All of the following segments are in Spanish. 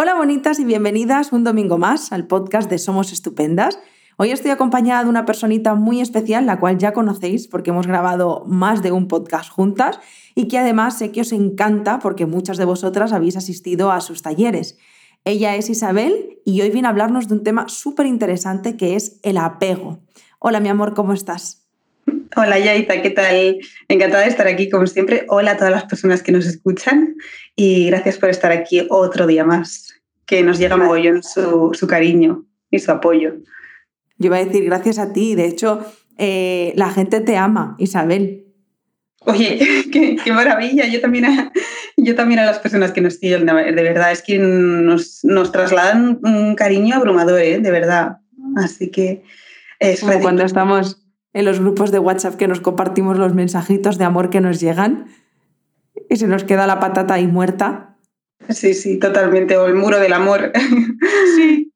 Hola bonitas y bienvenidas un domingo más al podcast de Somos Estupendas. Hoy estoy acompañada de una personita muy especial, la cual ya conocéis porque hemos grabado más de un podcast juntas y que además sé que os encanta porque muchas de vosotras habéis asistido a sus talleres. Ella es Isabel y hoy viene a hablarnos de un tema súper interesante que es el apego. Hola mi amor, ¿cómo estás? Hola Yaita, ¿qué tal? Encantada de estar aquí como siempre. Hola a todas las personas que nos escuchan y gracias por estar aquí otro día más, que nos llega mogollón su, su cariño y su apoyo. Yo iba a decir gracias a ti, de hecho eh, la gente te ama, Isabel. Oye, qué, maravilla. Yo también, a, yo también a las personas que nos siguen, de verdad, es que nos, nos trasladan un cariño abrumador, ¿eh? de verdad. Así que es Como cuando estamos en los grupos de WhatsApp que nos compartimos los mensajitos de amor que nos llegan y se nos queda la patata ahí muerta. Sí, sí, totalmente. O el muro del amor. Sí.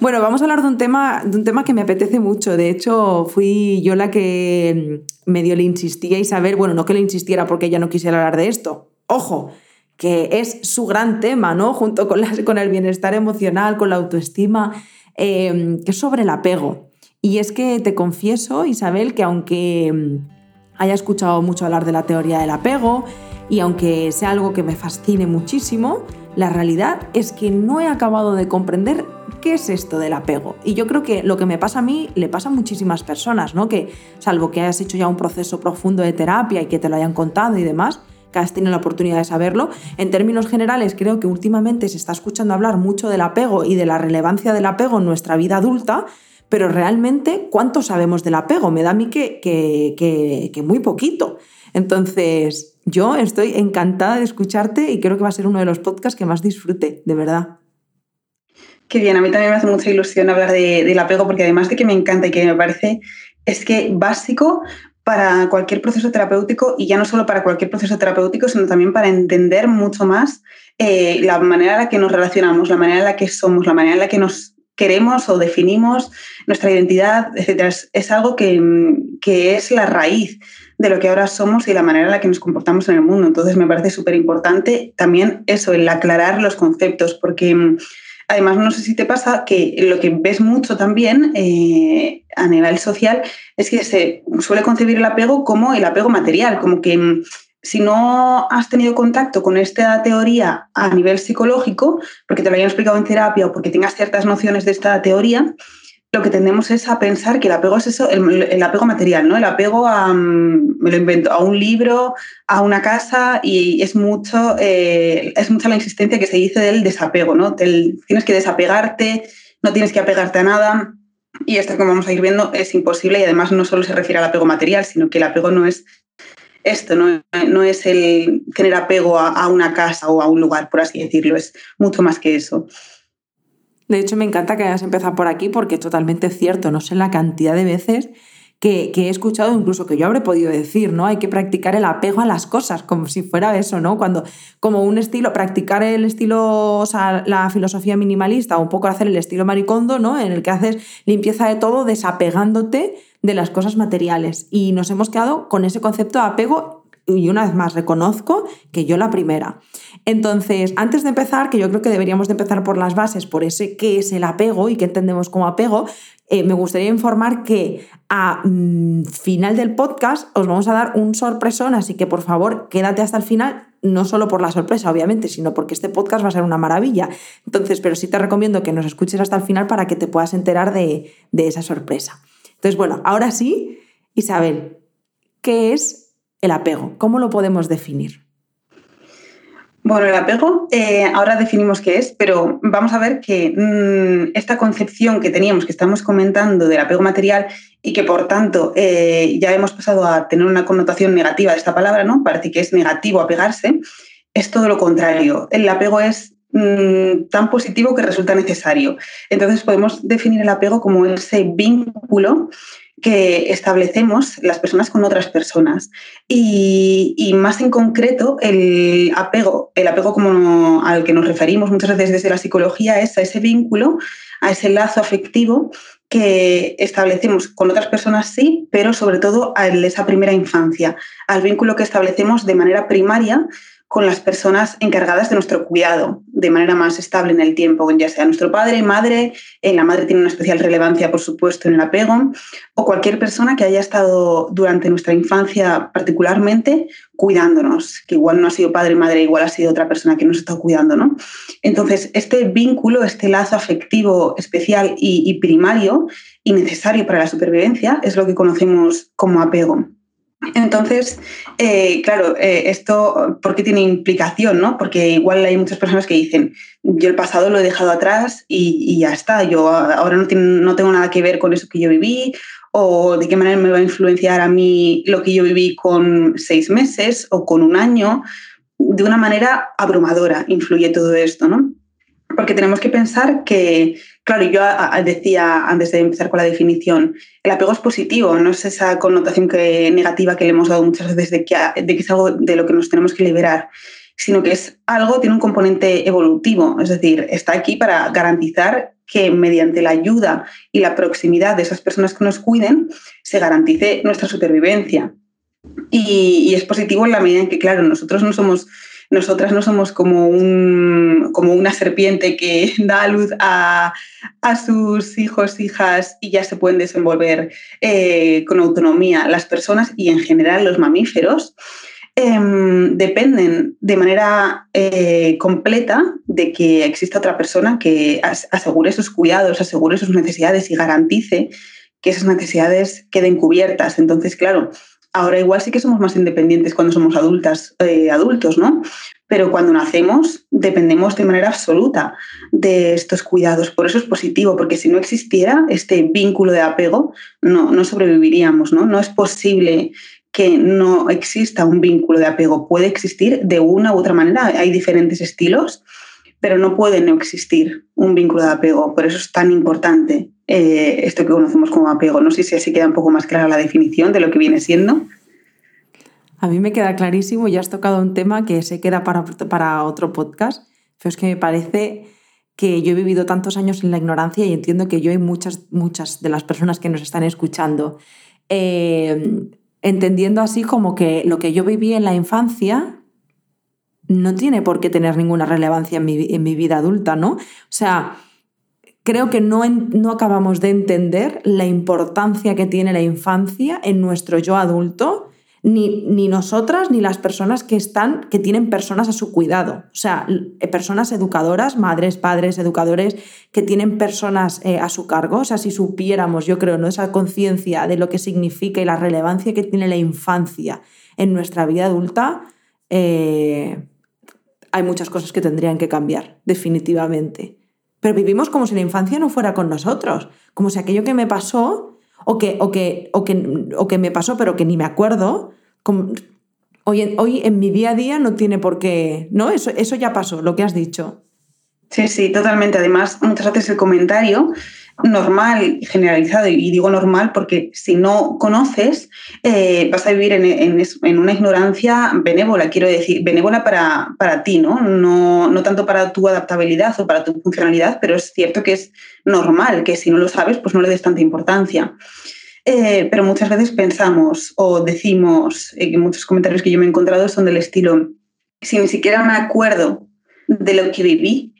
Bueno, vamos a hablar de un tema, de un tema que me apetece mucho. De hecho, fui yo la que medio le insistía a Isabel, bueno, no que le insistiera porque ella no quisiera hablar de esto. Ojo, que es su gran tema, ¿no? Junto con, con el bienestar emocional, con la autoestima, eh, que es sobre el apego. Y es que te confieso, Isabel, que aunque mm, haya escuchado mucho hablar de la teoría del apego y aunque sea algo que me fascine muchísimo, la realidad es que no he acabado de comprender qué es esto del apego. Y yo creo que lo que me pasa a mí le pasa a muchísimas personas, ¿no? Que salvo que hayas hecho ya un proceso profundo de terapia y que te lo hayan contado y demás, que has tenido la oportunidad de saberlo, en términos generales creo que últimamente se está escuchando hablar mucho del apego y de la relevancia del apego en nuestra vida adulta, pero realmente, ¿cuánto sabemos del apego? Me da a mí que, muy poquito. Entonces, yo estoy encantada de escucharte y creo que va a ser uno de los podcasts que más disfrute, de verdad. Qué bien, a mí también me hace mucha ilusión hablar del apego porque además de que me encanta y que me parece es que básico para cualquier proceso terapéutico y ya no solo para cualquier proceso terapéutico, sino también para entender mucho más eh, la manera en la que nos relacionamos, la manera en la que somos, la manera en la que nos queremos o definimos nuestra identidad, etc. Es, algo que, que, es la raíz de lo que ahora somos y la manera en la que nos comportamos en el mundo. Entonces me parece súper importante también eso, el aclarar los conceptos, porque mm, además no sé si te pasa que lo que ves mucho también eh, a nivel social es que se suele concebir el apego como el apego material, como que mm, si no has tenido contacto con esta teoría a nivel psicológico, porque te lo hayan explicado en terapia o porque tengas ciertas nociones de esta teoría, lo que tendemos es a pensar que el apego es eso, el, apego material, ¿no? El apego a, mm, me lo invento, a un libro, a una casa, y es mucho, eh, es mucha la insistencia que se dice del desapego, ¿no? tienes que desapegarte, no tienes que apegarte a nada. Y esto, como vamos a ir viendo, es imposible y además no solo se refiere al apego material, sino que el apego no es esto, no, no es el tener apego a, una casa o a un lugar, por así decirlo, es mucho más que eso. De hecho, me encanta que hayas empezado por aquí porque es totalmente cierto. No sé la cantidad de veces que, he escuchado, incluso que yo habré podido decir, ¿no? Hay que practicar el apego a las cosas, como si fuera eso, ¿no? Cuando, como un estilo, practicar el estilo, o sea, la filosofía minimalista, o un poco hacer el estilo maricondo, ¿no? En el que haces limpieza de todo desapegándote de las cosas materiales. Y nos hemos quedado con ese concepto de apego y una vez más reconozco que yo la primera. Entonces, antes de empezar, que yo creo que deberíamos de empezar por las bases, por ese qué es el apego y qué entendemos como apego, eh, me gustaría informar que a mm, final del podcast os vamos a dar un sorpresón, así que por favor quédate hasta el final, no solo por la sorpresa, obviamente, sino porque este podcast va a ser una maravilla. Entonces, pero sí te recomiendo que nos escuches hasta el final para que te puedas enterar de, de esa sorpresa. Entonces, bueno, ahora sí, Isabel, ¿qué es el apego? ¿Cómo lo podemos definir? Bueno, el apego, eh, ahora definimos qué es, pero vamos a ver que mm, esta concepción que teníamos, que estamos comentando del apego material y que por tanto eh, ya hemos pasado a tener una connotación negativa de esta palabra, ¿no? Parece que es negativo apegarse, es todo lo contrario. El apego es mm, tan positivo que resulta necesario. Entonces podemos definir el apego como ese vínculo que establecemos las personas con otras personas. Y, más en concreto, el apego, el apego como al que nos referimos muchas veces desde la psicología es a ese vínculo, a ese lazo afectivo que establecemos con otras personas, sí, pero sobre todo a esa primera infancia, al vínculo que establecemos de manera primaria con las personas encargadas de nuestro cuidado de manera más estable en el tiempo, ya sea nuestro padre, madre, eh, la madre tiene una especial relevancia, por supuesto, en el apego, o cualquier persona que haya estado durante nuestra infancia particularmente cuidándonos, que igual no ha sido padre, madre, igual ha sido otra persona que nos está cuidando, ¿no? Entonces, este vínculo, este lazo afectivo especial y, y primario y necesario para la supervivencia es lo que conocemos como apego. Entonces, eh, claro, eh, esto, ¿por qué tiene implicación? ¿no? Porque igual hay muchas personas que dicen, yo el pasado lo he dejado atrás y, ya está, yo ahora no, no, tengo nada que ver con eso que yo viví, o de qué manera me va a influenciar a mí lo que yo viví con seis meses o con un año. De una manera abrumadora influye todo esto, ¿no? Porque tenemos que pensar que, claro, yo decía antes de empezar con la definición, el apego es positivo, no es esa connotación que, negativa que le hemos dado muchas veces de que, de que es algo de lo que nos tenemos que liberar, sino que es algo, tiene un componente evolutivo, es decir, está aquí para garantizar que mediante la ayuda y la proximidad de esas personas que nos cuiden, se garantice nuestra supervivencia. Y, y es positivo en la medida en que, claro, nosotros no somos nosotras no somos como, un, como una serpiente que da a luz a, sus hijos, hijas y ya se pueden desenvolver eh, con autonomía. Las personas y en general los mamíferos em, dependen de manera eh, completa de que exista otra persona que asegure sus cuidados, asegure sus necesidades y garantice que esas necesidades queden cubiertas. Entonces, claro, Ahora igual sí que somos más independientes cuando somos adultas, eh, adultos, ¿no? Pero cuando nacemos dependemos de manera absoluta de estos cuidados. Por eso es positivo, porque si no existiera este vínculo de apego, no, no sobreviviríamos, ¿no? No es posible que no exista un vínculo de apego. Puede existir de una u otra manera. Hay diferentes estilos, pero no puede no existir un vínculo de apego. Por eso es tan importante eh, esto que conocemos como apego. No sé si así queda un poco más clara la definición de lo que viene siendo. A mí me queda clarísimo, ya has tocado un tema que se queda para, para otro podcast, pero es que me parece que yo he vivido tantos años en la ignorancia y entiendo que yo y muchas, muchas de las personas que nos están escuchando, eh, entendiendo así como que lo que yo viví en la infancia no tiene por qué tener ninguna relevancia en mi, en mi vida adulta, ¿no? O sea, creo que no, no acabamos de entender la importancia que tiene la infancia en nuestro yo adulto, ni, ni, nosotras ni las personas que están, que tienen personas a su cuidado. O sea, eh, personas educadoras, madres, padres, educadores, que tienen personas eh, a su cargo. O sea, si supiéramos, yo creo, ¿no? esa conciencia de lo que significa y la relevancia que tiene la infancia en nuestra vida adulta, eh, hay muchas cosas que tendrían que cambiar, definitivamente. Pero vivimos como si la infancia no fuera con nosotros, como si aquello que me pasó, o que, o que, o que, o que me pasó pero que ni me acuerdo, hoy, en, hoy en mi día a día no tiene por qué, ¿no? Eso, eso ya pasó, lo que has dicho. Sí, sí, totalmente. Además, muchas veces el comentario normal, generalizado, y digo normal porque si no conoces, eh, vas a vivir en, una ignorancia benévola, quiero decir, benévola para, para ti, ¿no? ¿no? No tanto para tu adaptabilidad o para tu funcionalidad, pero es cierto que es normal que si no lo sabes, pues no le des tanta importancia. Eh, pero muchas veces pensamos o decimos, eh, muchos comentarios que yo me he encontrado son del estilo, si ni siquiera me acuerdo de lo que viví,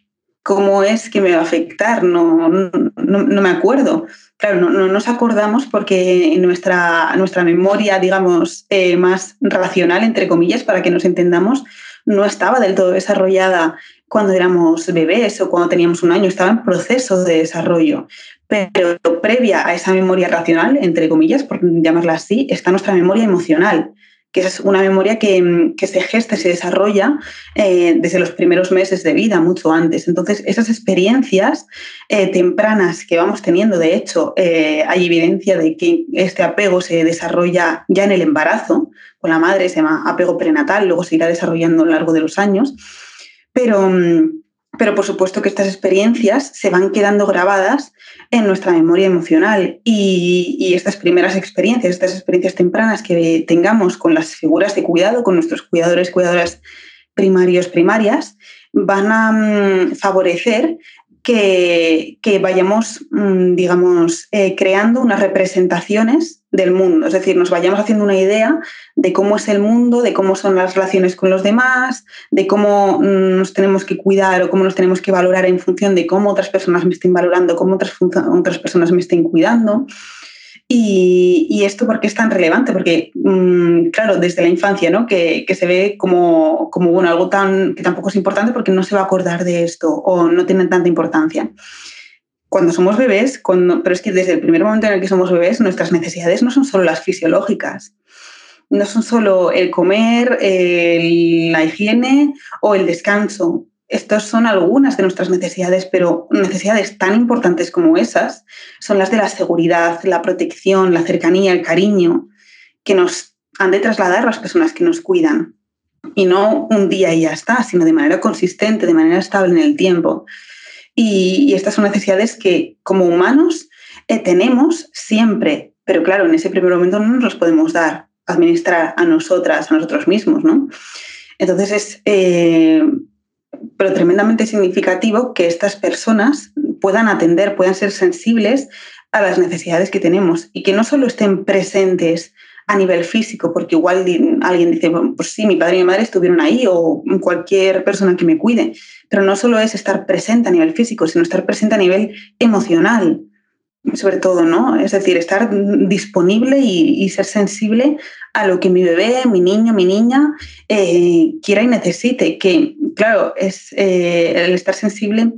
¿cómo es que me va a afectar? No, no, me acuerdo. Claro, no, nos acordamos porque nuestra, nuestra memoria, digamos, eh, más racional, entre comillas, para que nos entendamos, no estaba del todo desarrollada cuando éramos bebés o cuando teníamos un año, estaba en proceso de desarrollo. Pero previa a esa memoria racional, entre comillas, por llamarla así, está nuestra memoria emocional que es una memoria que, se gesta se desarrolla eh, desde los primeros meses de vida, mucho antes. Entonces, esas experiencias eh, tempranas que vamos teniendo, de hecho, eh, hay evidencia de que este apego se desarrolla ya en el embarazo, con la madre se llama apego prenatal, luego se irá desarrollando a lo largo de los años, pero mm, pero por supuesto que estas experiencias se van quedando grabadas en nuestra memoria emocional y, estas primeras experiencias, estas experiencias tempranas que tengamos con las figuras de cuidado, con nuestros cuidadores, cuidadoras primarios, primarias, van a mm, favorecer que, vayamos, mm, digamos, eh, creando unas representaciones del mundo, es decir, nos vayamos haciendo una idea de cómo es el mundo, de cómo son las relaciones con los demás, de cómo mm, nos tenemos que cuidar o cómo nos tenemos que valorar en función de cómo otras personas me estén valorando, cómo otras, otras personas me estén cuidando. Y, esto por qué es tan relevante? Porque, mm, claro, desde la infancia, ¿no? Que, se ve como, como bueno, algo tan, que tampoco es importante porque no se va a acordar de esto o no tiene tanta importancia. Cuando somos bebés, pero es que desde el primer momento en el que somos bebés, nuestras necesidades no son solo las fisiológicas, no son solo el comer, la higiene o el descanso estas son algunas de nuestras necesidades, pero necesidades tan importantes como esas son las de la seguridad, la protección, la cercanía, el cariño, que nos han de trasladar las personas que nos cuidan. Y no un día y ya está, sino de manera consistente, de manera estable en el tiempo. Y, estas son necesidades que como humanos eh, tenemos siempre, pero claro, en ese primer momento no nos las podemos dar, administrar a nosotras, a nosotros mismos, ¿no? Entonces es... Eh, pero tremendamente significativo que estas personas puedan atender, puedan ser sensibles a las necesidades que tenemos y que no solo estén presentes a nivel físico, porque igual alguien dice, pues sí, mi padre y mi madre estuvieron ahí o cualquier persona que me cuide, pero no solo es estar presente a nivel físico, sino estar presente a nivel emocional, sobre todo, ¿no? Es decir, estar disponible y, ser sensible a lo que mi bebé, mi niño, mi niña eh, quiera y necesite. Que, claro, es, eh, el estar sensible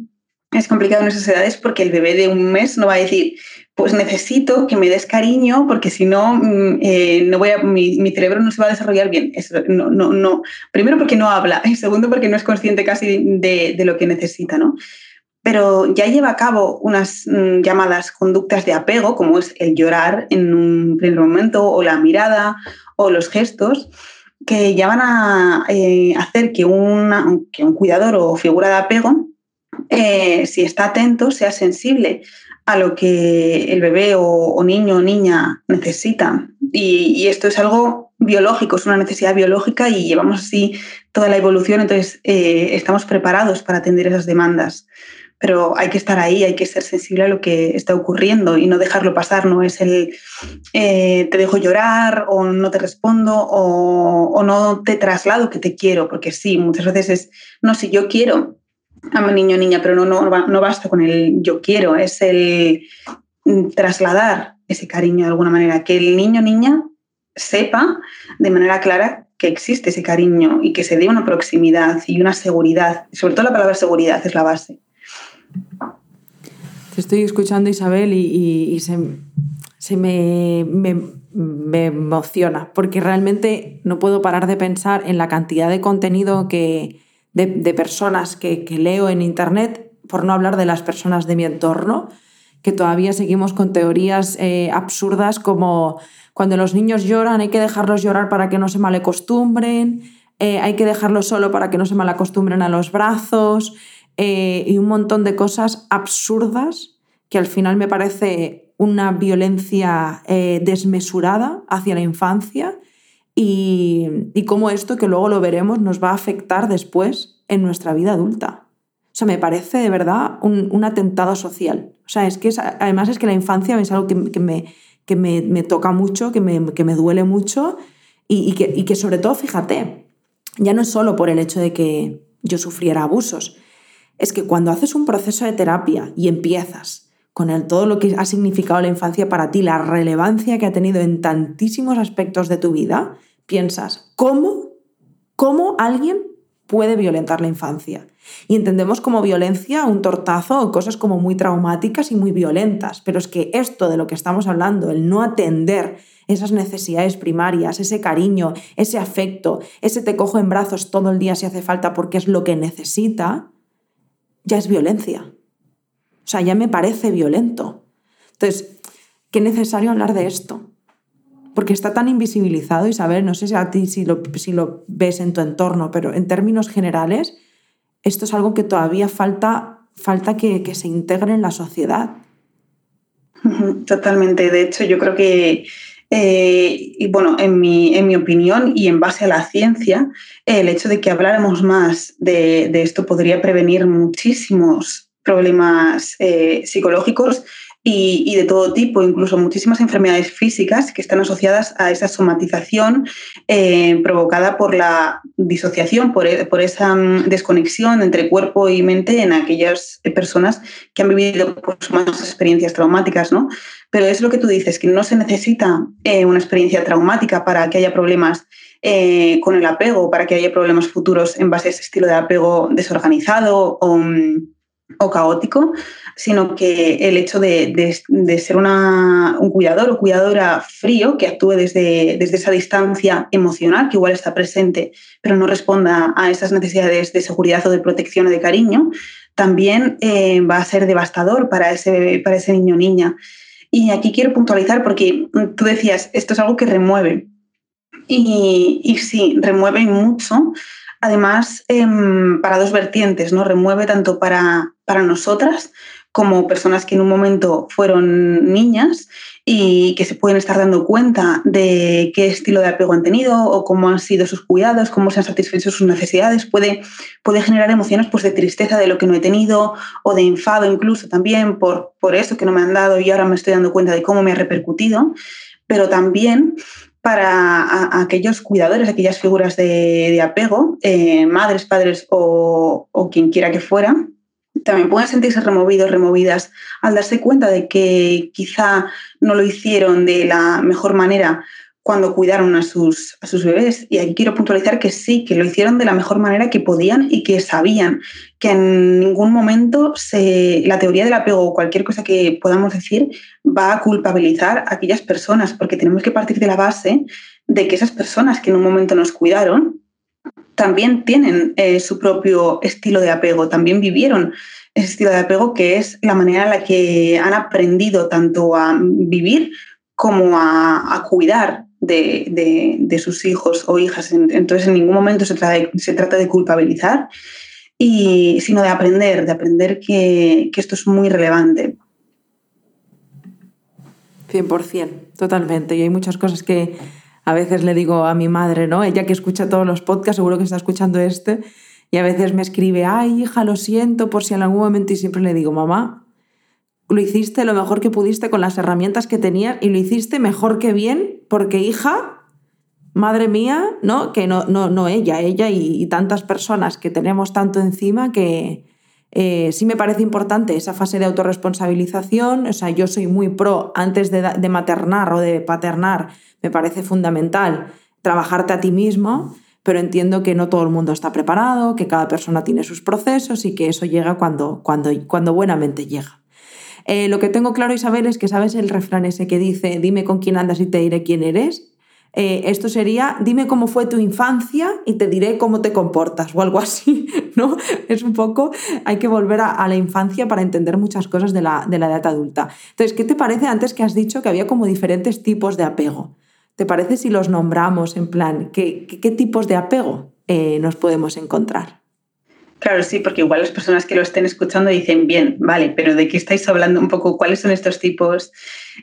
es complicado en esas edades porque el bebé de un mes no va a decir, pues necesito que me des cariño porque si no, mm, eh, no voy a, mi, cerebro no se va a desarrollar bien. no, no, no. Primero porque no habla y segundo porque no es consciente casi de, de lo que necesita, ¿no? Pero ya lleva a cabo unas mm, llamadas conductas de apego, como es el llorar en un primer momento, o la mirada, o los gestos, que ya van a eh, hacer que, que, un cuidador o figura de apego, eh, si está atento, sea sensible a lo que el bebé o, niño o niña necesita. Y, esto es algo biológico, es una necesidad biológica y llevamos así toda la evolución, entonces eh, estamos preparados para atender esas demandas pero hay que estar ahí, hay que ser sensible a lo que está ocurriendo y no dejarlo pasar, no es el eh, te dejo llorar o no te respondo o, no te traslado que te quiero, porque sí, muchas veces es, no, si yo quiero a mi niño o niña, pero no, no, no basta con el yo quiero, es el trasladar ese cariño de alguna manera, que el niño o niña sepa de manera clara que existe ese cariño y que se dé una proximidad y una seguridad. Sobre todo la palabra seguridad es la base. Estoy escuchando, Isabel, y, se, me, emociona, porque realmente no puedo parar de pensar en la cantidad de contenido que, de, personas que, leo en Internet, por no hablar de las personas de mi entorno, que todavía seguimos con teorías eh, absurdas como cuando los niños lloran hay que dejarlos llorar para que no se malacostumbren, eh, hay que dejarlos solo para que no se malacostumbren a los brazos. Eh, y un montón de cosas absurdas que al final me parece una violencia eh, desmesurada hacia la infancia y, y cómo esto, que luego lo veremos, nos va a afectar después en nuestra vida adulta. O sea, me parece de verdad un, atentado social. O sea, es que además es que la infancia es algo que, me, que me, toca mucho, que me, que me duele mucho y, que, y que sobre todo, fíjate, ya no es solo por el hecho de que yo sufriera abusos, es que cuando haces un proceso de terapia y empiezas con el, todo lo que ha significado la infancia para ti, la relevancia que ha tenido en tantísimos aspectos de tu vida, piensas, ¿cómo, cómo alguien puede violentar la infancia? Y entendemos como violencia un tortazo o cosas como muy traumáticas y muy violentas, pero es que esto de lo que estamos hablando, el no atender esas necesidades primarias, ese cariño, ese afecto, ese te cojo en brazos todo el día si hace falta porque es lo que necesita, ya es violencia. O sea, ya me parece violento. Entonces, qué necesario hablar de esto. Porque está tan invisibilizado, Isabel, no sé si a ti si lo, si lo ves en tu entorno, pero en términos generales, esto es algo que todavía falta, falta que, que se integre en la sociedad. Totalmente. De hecho, yo creo que eh, y bueno, en mi, en mi, opinión y en base a la ciencia, el hecho de que habláramos más de, esto podría prevenir muchísimos problemas eh, psicológicos y, de todo tipo, incluso muchísimas enfermedades físicas que están asociadas a esa somatización eh, provocada por la disociación, por, e, por, esa mm, desconexión entre cuerpo y mente en aquellas personas que han vivido pues, más experiencias traumáticas, ¿no? Pero es lo que tú dices, que no se necesita eh, una experiencia traumática para que haya problemas eh, con el apego, para que haya problemas futuros en base a ese estilo de apego desorganizado o, mm, o caótico, sino que el hecho de, ser un cuidador o cuidadora frío que actúe desde, desde, esa distancia emocional, que igual está presente, pero no responda a esas necesidades de seguridad o de protección o de cariño, también eh, va a ser devastador para ese, para ese niño o niña. Y aquí quiero puntualizar porque tú decías, esto es algo que remueve. Y, y sí, remueve mucho, además em, para dos vertientes, ¿no? Remueve tanto para, para nosotras como personas que en un momento fueron niñas y que se pueden estar dando cuenta de qué estilo de apego han tenido o cómo han sido sus cuidados, cómo se han satisfecho sus necesidades, puede, puede generar emociones pues, de tristeza de lo que no he tenido o de enfado incluso también por, por eso que no me han dado y ahora me estoy dando cuenta de cómo me ha repercutido, pero también para aquellos cuidadores, aquellas figuras de, apego, eh, madres, padres o, o quien quiera que fuera, también pueden sentirse removidos, removidas, al darse cuenta de que quizá no lo hicieron de la mejor manera cuando cuidaron a sus, a sus bebés. Y aquí quiero puntualizar que sí, que lo hicieron de la mejor manera que podían y que sabían que en ningún momento la teoría del apego o cualquier cosa que podamos decir va a culpabilizar a aquellas personas, porque tenemos que partir de la base de que esas personas que en un momento nos cuidaron también tienen eh, su propio estilo de apego, también vivieron ese estilo de apego que es la manera en la que han aprendido tanto a vivir como a, cuidar de, sus hijos o hijas. Entonces en ningún momento se trata de, se trata de culpabilizar, y, sino de aprender, de aprender que, que esto es muy relevante. 100%, totalmente. Y hay muchas cosas que a veces le digo a mi madre, ¿no? Ella que escucha todos los podcasts, seguro que está escuchando este, y a veces me escribe, ay, hija, lo siento por si en algún momento y siempre le digo, mamá, lo hiciste lo mejor que pudiste con las herramientas que tenías y lo hiciste mejor que bien, porque hija, madre mía, ¿no? Que no, no, no ella, ella y, tantas personas que tenemos tanto encima que eh, sí me parece importante esa fase de autorresponsabilización. O sea, yo soy muy pro antes de, de maternar o de paternar, me parece fundamental trabajarte a ti mismo pero entiendo que no todo el mundo está preparado, que cada persona tiene sus procesos y que eso llega cuando, cuando, cuando buenamente llega. Eh, lo que tengo claro, Isabel, es que sabes el refrán ese que dice, dime con quién andas y te diré quién eres. Eh, esto sería, dime cómo fue tu infancia y te diré cómo te comportas o algo así, ¿no? Es un poco, hay que volver a, la infancia para entender muchas cosas de la, de la edad adulta. Entonces, ¿qué te parece antes que has dicho que había como diferentes tipos de apego? ¿Te parece si los nombramos en plan qué, qué, tipos de apego eh, nos podemos encontrar? Claro, sí, porque igual las personas que lo estén escuchando dicen, bien, vale, pero ¿de qué estáis hablando un poco? ¿Cuáles son estos tipos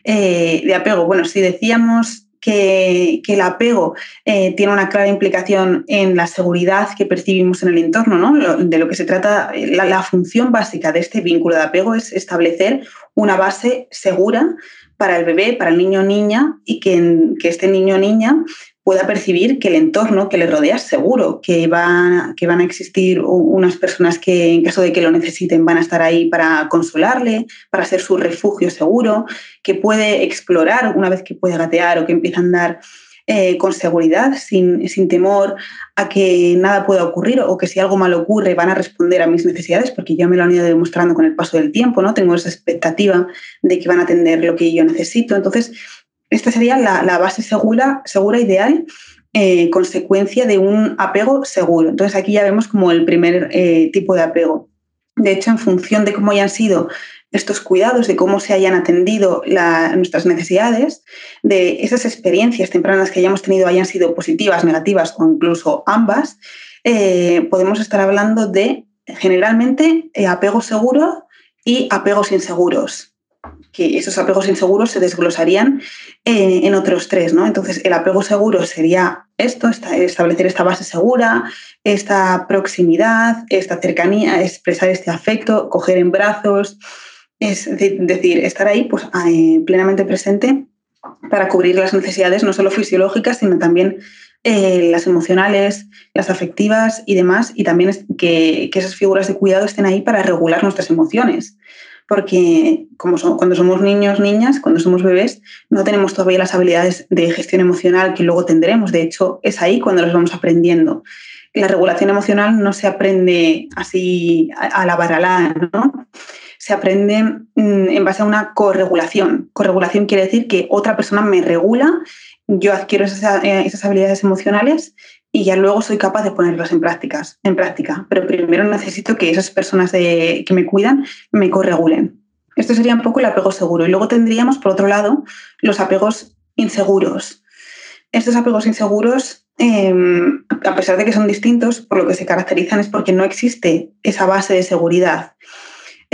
eh, de apego? Bueno, si decíamos que, el apego eh, tiene una clara implicación en la seguridad que percibimos en el entorno, ¿no? de lo que se trata, la función básica de este vínculo de apego es establecer una base segura para el bebé, para el niño o niña, y que, que este niño o niña pueda percibir que el entorno que le rodea es seguro, que, que van a existir unas personas que en caso de que lo necesiten van a estar ahí para consolarle, para ser su refugio seguro, que puede explorar una vez que puede gatear o que empieza a andar eh, con seguridad, sin, sin, temor a que nada pueda ocurrir o que si algo mal ocurre van a responder a mis necesidades, porque yo me lo han ido demostrando con el paso del tiempo, ¿no? Tengo esa expectativa de que van a atender lo que yo necesito. Entonces, esta sería la, base segura, segura ideal, eh, consecuencia de un apego seguro. Entonces, aquí ya vemos como el primer eh, tipo de apego. De hecho, en función de cómo hayan sido estos cuidados, de cómo se hayan atendido nuestras necesidades, de esas experiencias tempranas que hayamos tenido hayan sido positivas, negativas o incluso ambas, eh, podemos estar hablando de generalmente eh, apego seguro y apegos inseguros. que esos apegos inseguros se desglosarían en, otros tres, ¿no? Entonces, el apego seguro sería esto, establecer esta base segura, esta proximidad, esta cercanía, expresar este afecto, coger en brazos, es decir, estar ahí pues, eh, plenamente presente para cubrir las necesidades no solo fisiológicas, sino también eh, las emocionales, las afectivas y demás, y también que, que, esas figuras de cuidado estén ahí para regular nuestras emociones porque como cuando somos niños, niñas, cuando somos bebés, no tenemos todavía las habilidades de gestión emocional que luego tendremos. De hecho, es ahí cuando las vamos aprendiendo. La regulación emocional no se aprende así a la baralá, ¿no? Se aprende mm, en base a una corregulación. Corregulación quiere decir que otra persona me regula, yo adquiero esas, eh, esas habilidades emocionales y ya luego soy capaz de ponerlos en, prácticas, en práctica. Pero primero necesito que esas personas que me cuidan me corregulen. Esto sería un poco el apego seguro. Y luego tendríamos, por otro lado, los apegos inseguros. Estos apegos inseguros, em, a pesar de que son distintos, por lo que se caracterizan es porque no existe esa base de seguridad.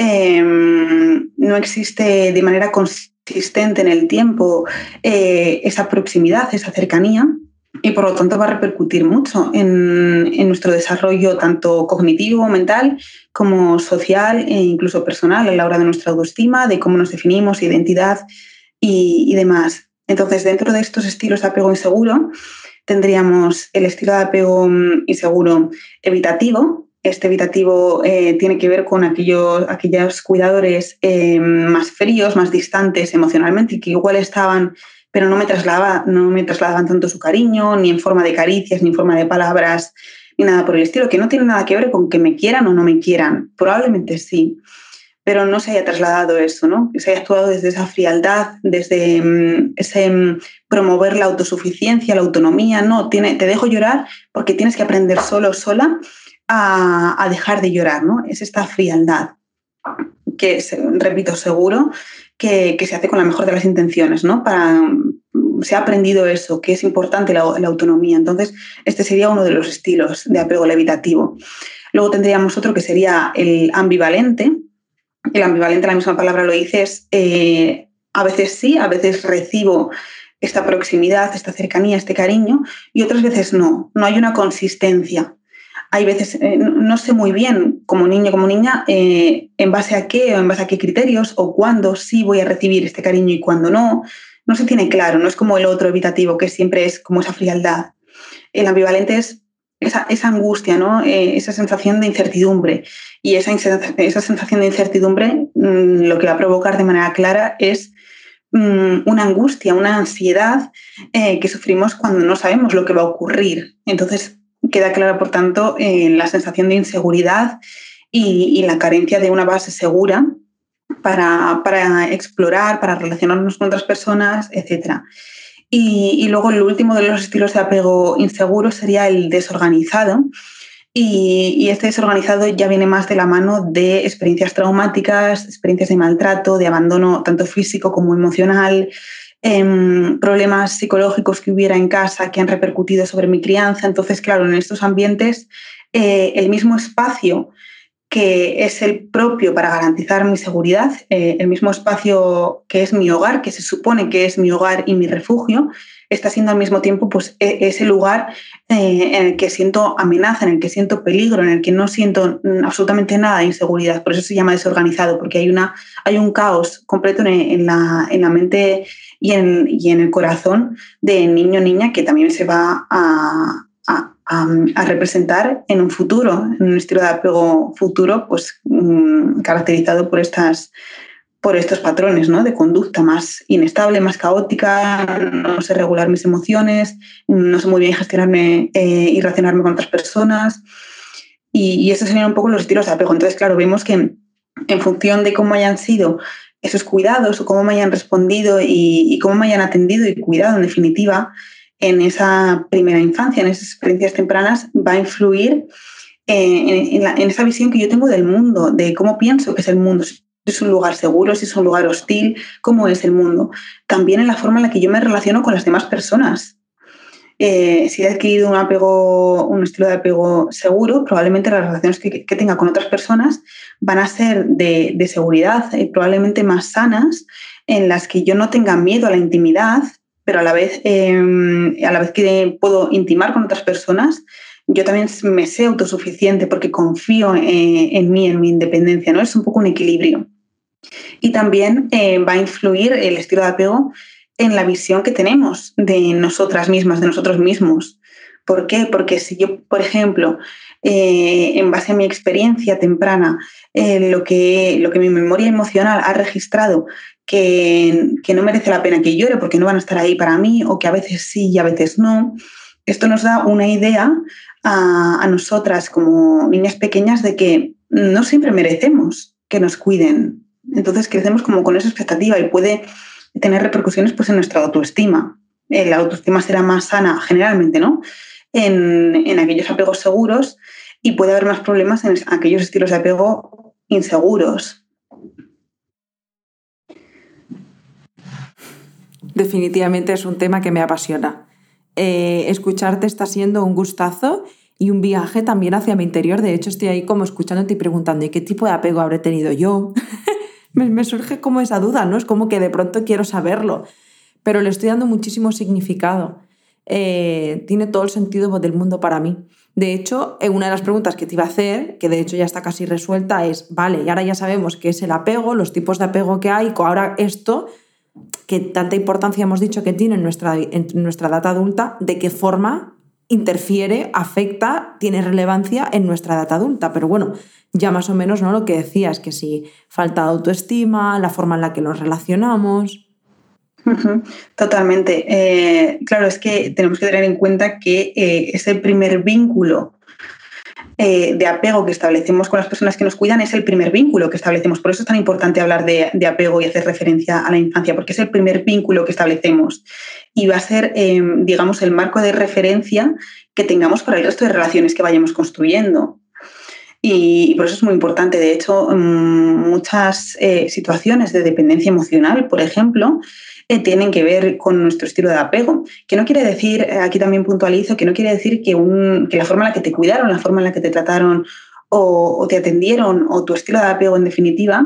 Em, no existe de manera consistente en el tiempo eh, esa proximidad, esa cercanía y por lo tanto va a repercutir mucho en, nuestro desarrollo tanto cognitivo, mental, como social e incluso personal a la hora de nuestra autoestima, de cómo nos definimos, identidad y, y demás. Entonces, dentro de estos estilos de apego inseguro, tendríamos el estilo de apego mm, inseguro evitativo. Este evitativo eh, tiene que ver con aquellos, aquellos cuidadores eh, más fríos, más distantes emocionalmente, que igual estaban pero no me, trasladaba, no me trasladaban tanto su cariño, ni en forma de caricias, ni en forma de palabras, ni nada por el estilo, que no tiene nada que ver con que me quieran o no me quieran. Probablemente sí, pero no se haya trasladado eso, ¿no? Que se haya actuado desde esa frialdad, desde mm, ese mm, promover la autosuficiencia, la autonomía. No, tiene, te dejo llorar porque tienes que aprender solo sola a, dejar de llorar, ¿no? Es esta frialdad que, repito, seguro que, se hace con la mejor de las intenciones, ¿no? Para, se ha aprendido eso, que es importante la, autonomía. Entonces, este sería uno de los estilos de apego levitativo. Luego tendríamos otro que sería el ambivalente. El ambivalente, la misma palabra lo dice, es eh, a veces sí, a veces recibo esta proximidad, esta cercanía, este cariño, y otras veces no, no hay una consistencia hay veces, eh, no sé muy bien, como niño, como niña, eh, en base a qué o en base a qué criterios o cuándo sí voy a recibir este cariño y cuándo no. No se tiene claro, no es como el otro evitativo, que siempre es como esa frialdad. El ambivalente es esa, angustia, ¿no? Eh, esa sensación de incertidumbre. Y esa, esa sensación de incertidumbre mm, lo que va a provocar de manera clara es mm, una angustia, una ansiedad que sufrimos cuando no sabemos lo que va a ocurrir. Entonces, Queda clara, por tanto, la sensación de inseguridad y, la carencia de una base segura para, explorar, para relacionarnos con otras personas, etc. Y, luego el último de los estilos de apego inseguro sería el desorganizado. Y, y, este desorganizado ya viene más de la mano de experiencias traumáticas, experiencias de maltrato, de abandono tanto físico como emocional, Em, problemas psicológicos que hubiera en casa que han repercutido sobre mi crianza. Entonces, claro, en estos ambientes, eh, el mismo espacio que es el propio para garantizar mi seguridad, eh, el mismo espacio que es mi hogar, que se supone que es mi hogar y mi refugio, está siendo al mismo tiempo pues, e, ese lugar eh, en el que siento amenaza, en el que siento peligro, en el que no siento absolutamente nada de inseguridad. Por eso se llama desorganizado, porque hay, una, hay un caos completo en, la, en la mente y en, y en el corazón de niño o niña que también se va a, a, representar en un futuro, en un estilo de apego futuro, pues mm, caracterizado por estas por estos patrones ¿no? de conducta más inestable, más caótica, no sé regular mis emociones, no sé muy bien gestionarme eh, y relacionarme con otras personas. Y, y esos serían un poco los estilos de apego. Entonces, claro, vemos que en función de cómo hayan sido esos cuidados o cómo me hayan respondido y, cómo me hayan atendido y cuidado, en definitiva, en esa primera infancia, en esas experiencias tempranas, va a influir en, esa visión que yo tengo del mundo, de cómo pienso que es el mundo, si es un lugar seguro, si es un lugar hostil, cómo es el mundo. También en la forma en la que yo me relaciono con las demás personas. Eh, si he adquirido un apego, un estilo de apego seguro, probablemente las relaciones que, tenga con otras personas van a ser de, seguridad y probablemente más sanas, en las que yo no tenga miedo a la intimidad, pero a la vez, em, a la vez que puedo intimar con otras personas, yo también me sé autosuficiente porque confío eh, en mí, en mi independencia, ¿no? Es un poco un equilibrio. Y también eh, va a influir el estilo de apego en la visión que tenemos de nosotras mismas, de nosotros mismos. ¿Por qué? Porque si yo, por ejemplo, eh, en base a mi experiencia temprana, lo, que, lo que mi memoria emocional ha registrado que, que, no merece la pena que llore porque no van a estar ahí para mí o que a veces sí y a veces no, esto nos da una idea a, nosotras como niñas pequeñas de que no siempre merecemos que nos cuiden. Entonces crecemos como con esa expectativa y puede tener repercusiones pues, en nuestra autoestima. Eh, la autoestima será más sana generalmente, ¿no? En, en, aquellos apegos seguros y puede haber más problemas en aquellos estilos de apego inseguros. Definitivamente es un tema que me apasiona. Eh, escucharte está siendo un gustazo y un viaje también hacia mi interior. De hecho, estoy ahí como escuchándote y preguntando, ¿y qué tipo de apego habré tenido yo? Me, surge como esa duda, ¿no? Es como que de pronto quiero saberlo, pero le estoy dando muchísimo significado. Eh, tiene todo el sentido del mundo para mí. De hecho, eh, una de las preguntas que te iba a hacer, que de hecho ya está casi resuelta, es, vale, y ahora ya sabemos qué es el apego, los tipos de apego que hay, ahora esto, que tanta importancia hemos dicho que tiene en nuestra, en nuestra edad adulta, de qué forma interfiere, afecta, tiene relevancia en nuestra edad adulta. Pero bueno, ya más o menos ¿no? lo que decías, que si falta autoestima, la forma en la que nos relacionamos. Totalmente. Eh, claro, es que tenemos que tener en cuenta que eh, ese primer vínculo eh, de apego que establecemos con las personas que nos cuidan es el primer vínculo que establecemos. Por eso es tan importante hablar de, apego y hacer referencia a la infancia, porque es el primer vínculo que establecemos y va a ser, em, digamos, el marco de referencia que tengamos para el resto de relaciones que vayamos construyendo. Y, por eso es muy importante. De hecho, mm, muchas eh, situaciones de dependencia emocional, por ejemplo, tienen que ver con nuestro estilo de apego, que no quiere decir, eh, aquí también puntualizo, que no quiere decir que, la forma en la que te cuidaron, la forma en la que te trataron o, te atendieron o tu estilo de apego en definitiva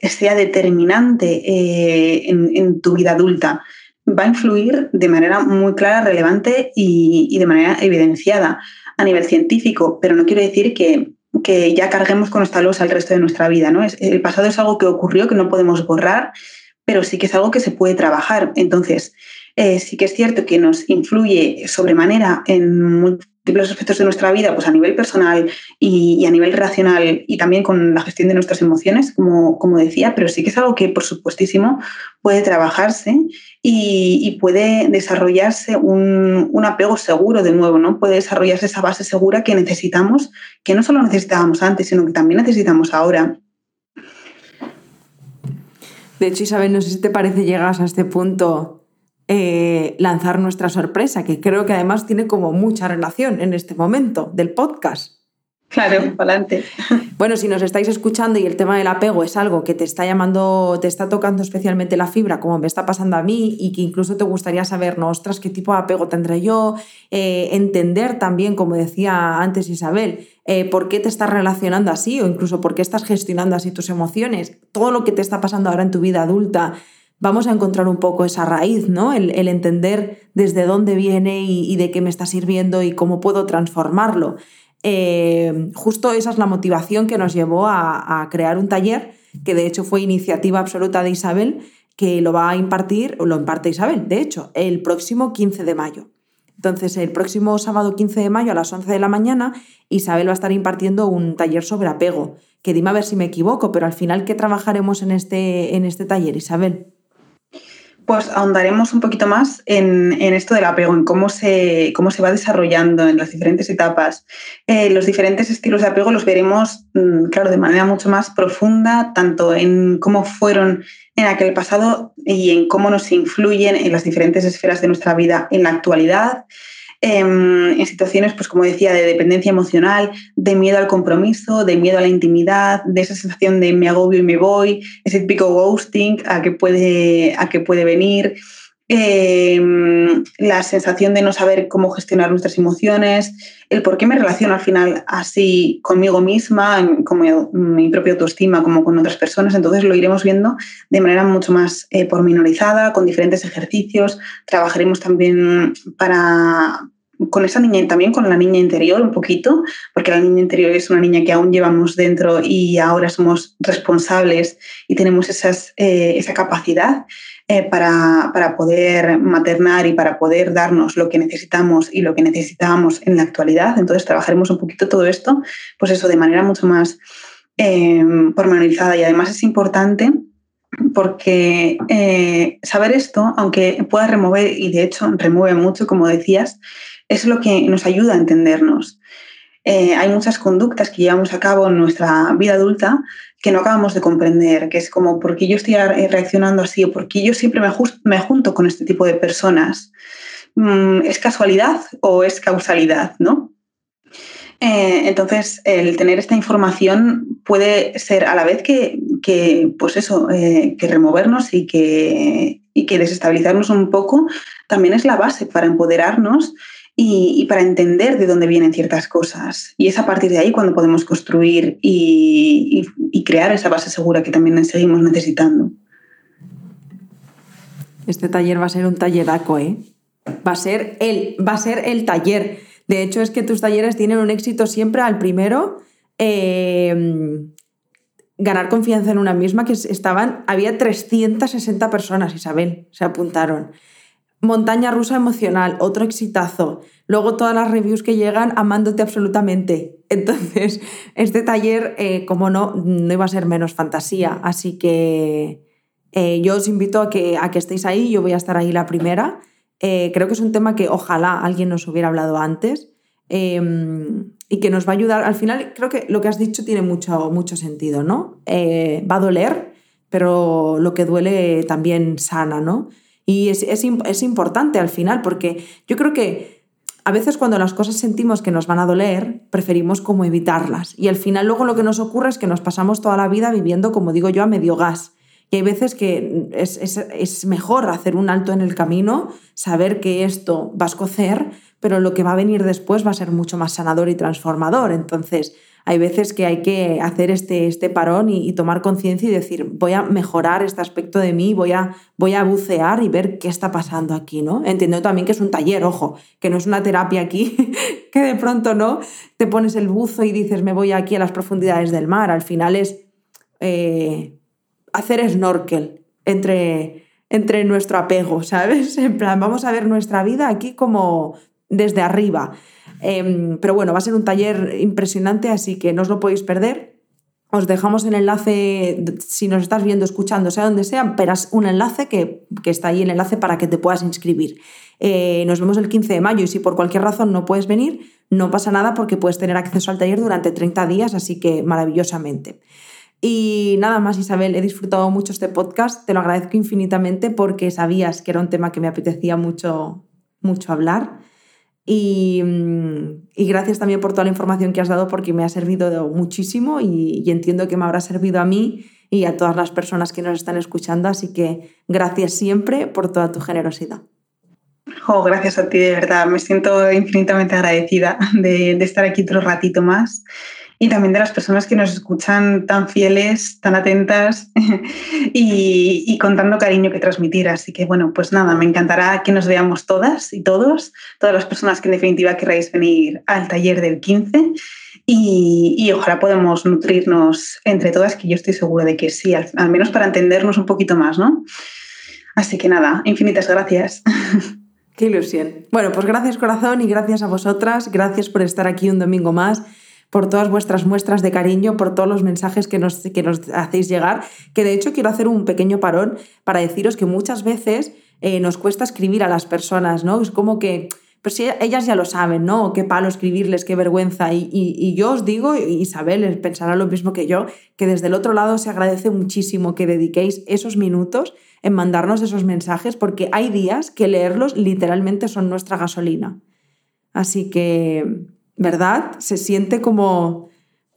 sea determinante eh, en, tu vida adulta. Va a influir de manera muy clara, relevante y, de manera evidenciada a nivel científico, pero no quiere decir que, ya carguemos con esta losa el resto de nuestra vida. ¿no? El pasado es algo que ocurrió, que no podemos borrar pero sí que es algo que se puede trabajar. Entonces, eh, sí que es cierto que nos influye sobremanera en múltiples aspectos de nuestra vida, pues a nivel personal y, a nivel racional y también con la gestión de nuestras emociones, como, como decía, pero sí que es algo que, por supuestísimo, puede trabajarse y, puede desarrollarse un, un, apego seguro de nuevo, ¿no? Puede desarrollarse esa base segura que necesitamos, que no solo necesitábamos antes, sino que también necesitamos ahora. De hecho, Isabel, no sé si te parece llegas a este punto eh, lanzar nuestra sorpresa, que creo que además tiene como mucha relación en este momento del podcast. Claro, adelante. Bueno, si nos estáis escuchando y el tema del apego es algo que te está llamando, te está tocando especialmente la fibra, como me está pasando a mí, y que incluso te gustaría saber, no, ostras, qué tipo de apego tendré yo, eh, entender también, como decía antes Isabel, eh, por qué te estás relacionando así o incluso por qué estás gestionando así tus emociones, todo lo que te está pasando ahora en tu vida adulta, vamos a encontrar un poco esa raíz, ¿no? El, entender desde dónde viene y, de qué me está sirviendo y cómo puedo transformarlo. Eh, justo esa es la motivación que nos llevó a, crear un taller, que de hecho fue iniciativa absoluta de Isabel, que lo va a impartir, o lo imparte Isabel, de hecho, el próximo 15 de mayo. Entonces, el próximo sábado 15 de mayo a las 11 de la mañana, Isabel va a estar impartiendo un taller sobre apego, que dime a ver si me equivoco, pero al final, ¿qué trabajaremos en este, en este taller, Isabel? Pues ahondaremos un poquito más en, esto del apego, en cómo se, cómo se va desarrollando en las diferentes etapas. Eh, los diferentes estilos de apego los veremos, mm, claro, de manera mucho más profunda, tanto en cómo fueron en aquel pasado y en cómo nos influyen en las diferentes esferas de nuestra vida en la actualidad en situaciones, pues como decía, de dependencia emocional, de miedo al compromiso, de miedo a la intimidad, de esa sensación de me agobio y me voy, ese típico ghosting a que puede, a que puede venir. Em, la sensación de no saber cómo gestionar nuestras emociones, el por qué me relaciono al final así conmigo misma, con mi, propia autoestima, como con otras personas. Entonces lo iremos viendo de manera mucho más eh, pormenorizada, con diferentes ejercicios. Trabajaremos también para, con esa niña, también con la niña interior un poquito, porque la niña interior es una niña que aún llevamos dentro y ahora somos responsables y tenemos esas, eh, esa capacidad. Eh, para, para, poder maternar y para poder darnos lo que necesitamos y lo que necesitábamos en la actualidad. Entonces trabajaremos un poquito todo esto, pues eso, de manera mucho más eh, pormenorizada y además es importante porque eh, saber esto, aunque pueda remover, y de hecho remueve mucho, como decías, es lo que nos ayuda a entendernos. Eh, hay muchas conductas que llevamos a cabo en nuestra vida adulta que no acabamos de comprender, que es como, ¿por qué yo estoy reaccionando así o por qué yo siempre me, me junto con este tipo de personas? Mm, ¿Es casualidad o es causalidad? ¿no? Eh, entonces, el tener esta información puede ser a la vez que, pues eso, eh, que removernos y que, y que desestabilizarnos un poco, también es la base para empoderarnos y, para entender de dónde vienen ciertas cosas. Y es a partir de ahí cuando podemos construir y, crear esa base segura que también seguimos necesitando. Este taller va a ser un talleraco, ¿eh? Va a ser el, va a ser el taller. De hecho, es que tus talleres tienen un éxito siempre al primero. Em, ganar confianza en una misma, que estaban, había 360 personas, Isabel, se apuntaron. Montaña rusa emocional, otro exitazo. Luego todas las reviews que llegan amándote absolutamente. Entonces, este taller, eh, como no, no iba a ser menos fantasía. Así que eh, yo os invito a que, a que estéis ahí. Yo voy a estar ahí la primera. Eh, creo que es un tema que ojalá alguien nos hubiera hablado antes em, y que nos va a ayudar. Al final, creo que lo que has dicho tiene mucho, mucho sentido, ¿no? va a doler, pero lo que duele también sana, ¿no? Y es, es, importante al final, porque yo creo que a veces cuando las cosas sentimos que nos van a doler, preferimos como evitarlas. Y al final luego lo que nos ocurre es que nos pasamos toda la vida viviendo, como digo yo, a medio gas. Y hay veces que es, es, es, mejor hacer un alto en el camino, saber que esto va a escocer, pero lo que va a venir después va a ser mucho más sanador y transformador. Entonces, hay veces que hay que hacer este, este parón y, tomar conciencia y decir, voy a mejorar este aspecto de mí, voy a, voy a bucear y ver qué está pasando aquí, ¿no? Entiendo también que es un taller, ojo, que no es una terapia aquí, que de pronto no te pones el buzo y dices, me voy aquí a las profundidades del mar. Al final es eh, hacer snorkel entre, entre nuestro apego, ¿sabes? En plan, vamos a ver nuestra vida aquí como desde arriba. Em, pero bueno, va a ser un taller impresionante, así que no os lo podéis perder. Os dejamos el enlace, si nos estás viendo, escuchando, sea donde sea, verás un enlace que, está ahí, el enlace para que te puedas inscribir. Eh, nos vemos el 15 de mayo y si por cualquier razón no puedes venir, no pasa nada porque puedes tener acceso al taller durante 30 días, así que maravillosamente. Y nada más, Isabel, he disfrutado mucho este podcast, te lo agradezco infinitamente porque sabías que era un tema que me apetecía mucho, mucho hablar. Mm, y, gracias también por toda la información que has dado porque me ha servido muchísimo y, entiendo que me habrá servido a mí y a todas las personas que nos están escuchando. Así que gracias siempre por toda tu generosidad. Oh, gracias a ti, de verdad. Me siento infinitamente agradecida de, de estar aquí otro ratito más y también de las personas que nos escuchan tan fieles, tan atentas y, con tanto cariño que transmitir. Así que bueno, pues nada, me encantará que nos veamos todas y todos, todas las personas que en definitiva queráis venir al taller del 15 y, ojalá podamos nutrirnos entre todas, que yo estoy segura de que sí, al, al menos para entendernos un poquito más, ¿no? Así que nada, infinitas gracias. Qué ilusión. Bueno, pues gracias corazón y gracias a vosotras, gracias por estar aquí un domingo más por todas vuestras muestras de cariño, por todos los mensajes que nos, que nos hacéis llegar, que de hecho quiero hacer un pequeño parón para deciros que muchas veces eh, nos cuesta escribir a las personas, ¿no? Es como que, pues si ellas ya lo saben, ¿no? Qué palo escribirles, qué vergüenza. Y, y, yo os digo, Isabel pensará lo mismo que yo, que desde el otro lado se agradece muchísimo que dediquéis esos minutos en mandarnos esos mensajes, porque hay días que leerlos literalmente son nuestra gasolina. Así que ¿verdad? Se siente como,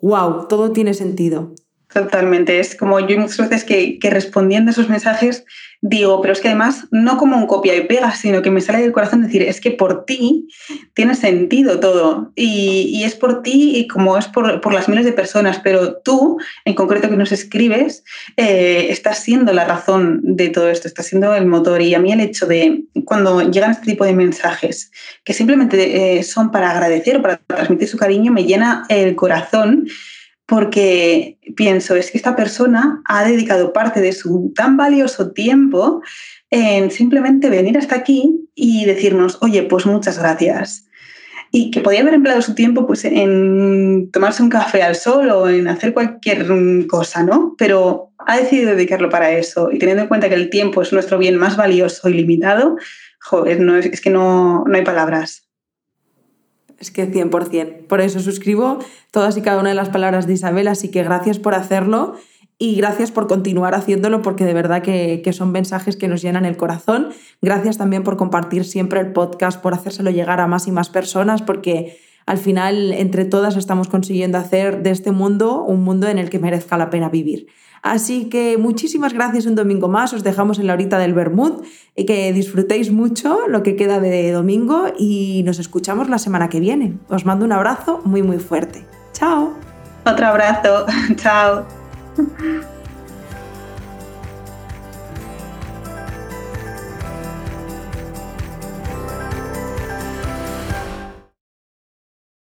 wow, todo tiene sentido. Totalmente. Es como yo muchas veces que, que respondiendo a esos mensajes digo, pero es que además no como un copia y pega, sino que me sale del corazón decir, es que por ti tiene sentido todo y, es por ti y como es por, las miles de personas, pero tú, en concreto que nos escribes, eh, estás siendo la razón de todo esto, estás siendo el motor. Y a mí el hecho de cuando llegan este tipo de mensajes que simplemente eh, son para agradecer, para transmitir su cariño, me llena el corazón porque pienso, es que esta persona ha dedicado parte de su tan valioso tiempo en simplemente venir hasta aquí y decirnos, oye, pues muchas gracias. Y que podía haber empleado su tiempo pues, en tomarse un café al sol o en hacer cualquier cosa, ¿no? Pero ha decidido dedicarlo para eso y teniendo en cuenta que el tiempo es nuestro bien más valioso y limitado, joder, no, es que no, no hay palabras. Es que 100%. Por eso suscribo todas y cada una de las palabras de Isabel, así que gracias por hacerlo y gracias por continuar haciéndolo porque de verdad que, que, son mensajes que nos llenan el corazón. Gracias también por compartir siempre el podcast, por hacérselo llegar a más y más personas porque al final entre todas estamos consiguiendo hacer de este mundo un mundo en el que merezca la pena vivir. Así que muchísimas gracias un domingo más, os dejamos en la horita del Bermud y que disfrutéis mucho lo que queda de domingo y nos escuchamos la semana que viene. Os mando un abrazo muy muy fuerte. Chao. Otro abrazo. Chao.